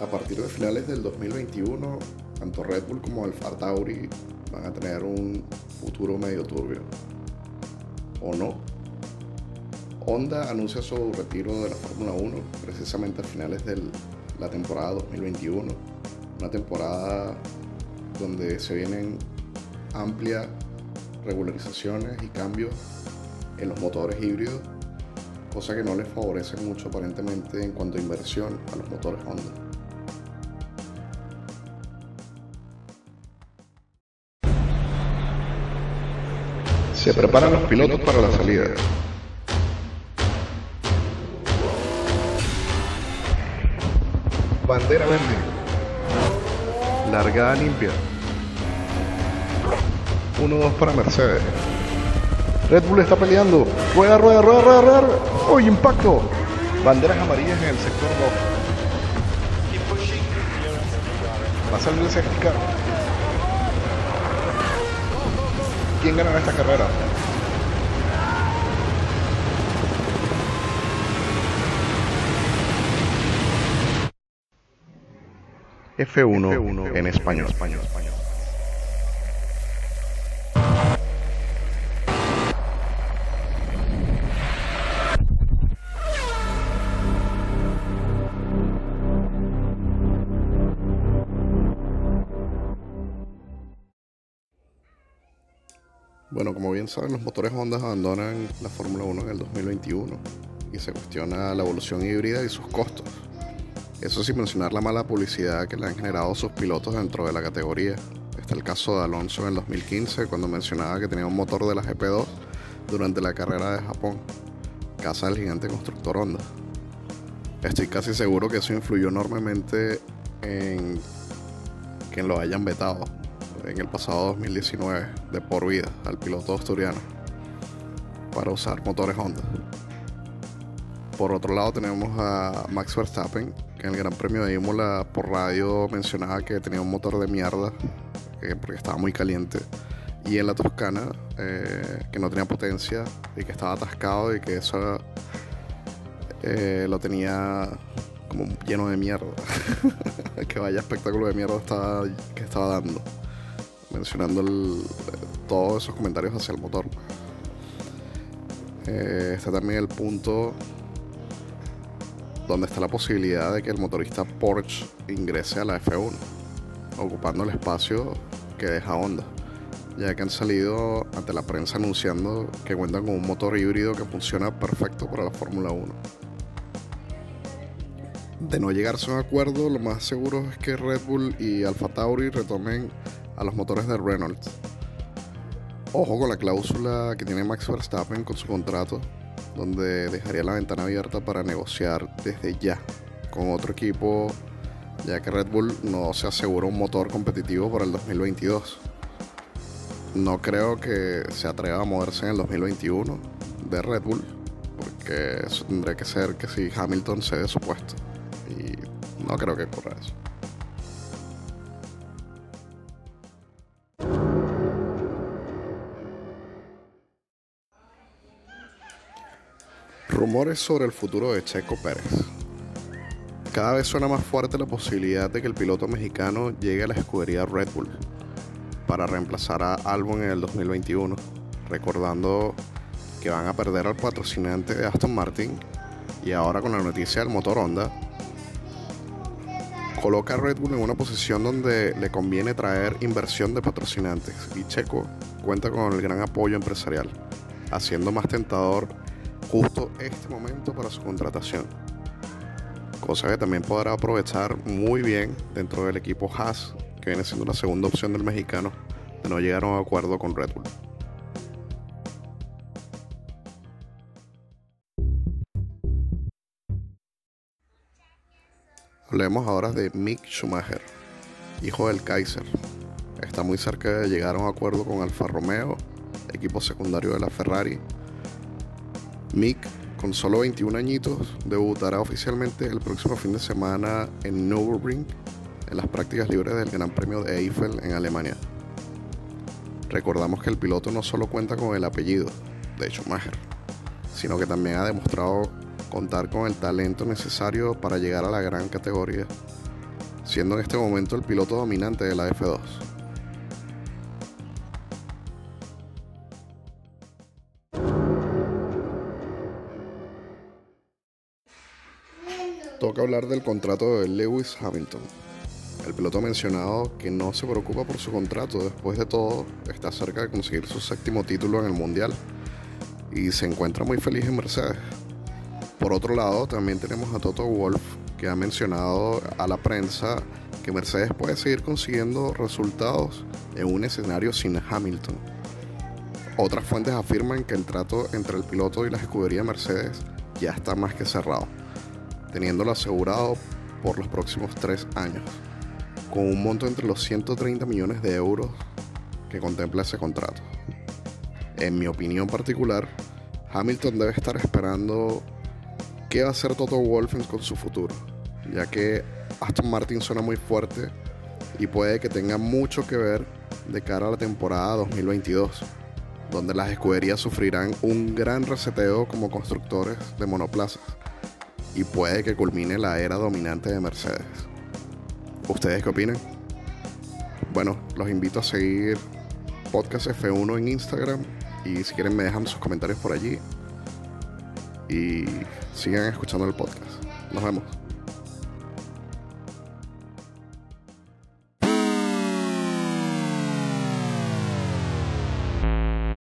a partir de finales del 2021, tanto Red Bull como Alfa Tauri van a tener un futuro medio turbio. ¿O no? Honda anuncia su retiro de la Fórmula 1 precisamente a finales de la temporada 2021. Una temporada donde se vienen amplias regularizaciones y cambios en los motores híbridos, cosa que no les favorece mucho aparentemente en cuanto a inversión a los motores Honda. Se preparan los pilotos para la salida. Bandera verde. Largada limpia. 1-2 para Mercedes. Red Bull está peleando. Rueda, rueda, rueda, rueda, rueda. ¡Uy, impacto! Banderas amarillas en el sector rojo. Va a salir el safety quién gana esta carrera. F1, en español. español. Bueno, como bien saben, los motores Honda abandonan la Fórmula 1 en el 2021 y se cuestiona la evolución híbrida y sus costos. Eso sin mencionar la mala publicidad que le han generado sus pilotos dentro de la categoría. Está el caso de Alonso en el 2015 cuando mencionaba que tenía un motor de la GP2 durante la carrera de Japón, casa del gigante constructor Honda. Estoy casi seguro que eso influyó enormemente en que lo hayan vetado en el pasado 2019 de por vida al piloto asturiano para usar motores Honda. Por otro lado tenemos a Max Verstappen, que en el Gran Premio de Imola por radio mencionaba que tenía un motor de mierda, porque estaba muy caliente. Y en la Toscana, eh, que no tenía potencia y que estaba atascado y que eso eh, lo tenía como lleno de mierda. que vaya espectáculo de mierda estaba, que estaba dando mencionando todos esos comentarios hacia el motor. Eh, está también el punto donde está la posibilidad de que el motorista Porsche ingrese a la F1, ocupando el espacio que deja Honda, ya que han salido ante la prensa anunciando que cuentan con un motor híbrido que funciona perfecto para la Fórmula 1. De no llegarse a un acuerdo, lo más seguro es que Red Bull y Alfa Tauri retomen a los motores de Reynolds. Ojo con la cláusula que tiene Max Verstappen con su contrato, donde dejaría la ventana abierta para negociar desde ya con otro equipo, ya que Red Bull no se asegura un motor competitivo para el 2022. No creo que se atreva a moverse en el 2021 de Red Bull, porque eso tendría que ser que si Hamilton cede su puesto. Y no creo que ocurra eso. Rumores sobre el futuro de Checo Pérez. Cada vez suena más fuerte la posibilidad de que el piloto mexicano llegue a la escudería Red Bull para reemplazar a Albon en el 2021, recordando que van a perder al patrocinante de Aston Martin y ahora con la noticia del motor Honda, coloca a Red Bull en una posición donde le conviene traer inversión de patrocinantes y Checo cuenta con el gran apoyo empresarial, haciendo más tentador justo este momento para su contratación. Cosa que también podrá aprovechar muy bien dentro del equipo Haas, que viene siendo la segunda opción del mexicano, de no llegar a un acuerdo con Red Bull. Hablemos ahora de Mick Schumacher, hijo del Kaiser. Está muy cerca de llegar a un acuerdo con Alfa Romeo, equipo secundario de la Ferrari, Mick, con solo 21 añitos, debutará oficialmente el próximo fin de semana en Nürburgring en las prácticas libres del Gran Premio de Eiffel en Alemania. Recordamos que el piloto no solo cuenta con el apellido de Schumacher, sino que también ha demostrado contar con el talento necesario para llegar a la gran categoría siendo en este momento el piloto dominante de la F2. Toca hablar del contrato de Lewis Hamilton. El piloto ha mencionado que no se preocupa por su contrato, después de todo está cerca de conseguir su séptimo título en el Mundial y se encuentra muy feliz en Mercedes. Por otro lado, también tenemos a Toto Wolf, que ha mencionado a la prensa que Mercedes puede seguir consiguiendo resultados en un escenario sin Hamilton. Otras fuentes afirman que el trato entre el piloto y la escudería Mercedes ya está más que cerrado, teniéndolo asegurado por los próximos tres años, con un monto entre los 130 millones de euros que contempla ese contrato. En mi opinión particular, Hamilton debe estar esperando qué va a hacer Toto Wolff con su futuro, ya que Aston Martin suena muy fuerte y puede que tenga mucho que ver de cara a la temporada 2022, donde las escuderías sufrirán un gran reseteo como constructores de monoplazas y puede que culmine la era dominante de Mercedes. ¿Ustedes qué opinan? Bueno, los invito a seguir Podcast F1 en Instagram y si quieren me dejan sus comentarios por allí y sigan escuchando el podcast. Nos vemos.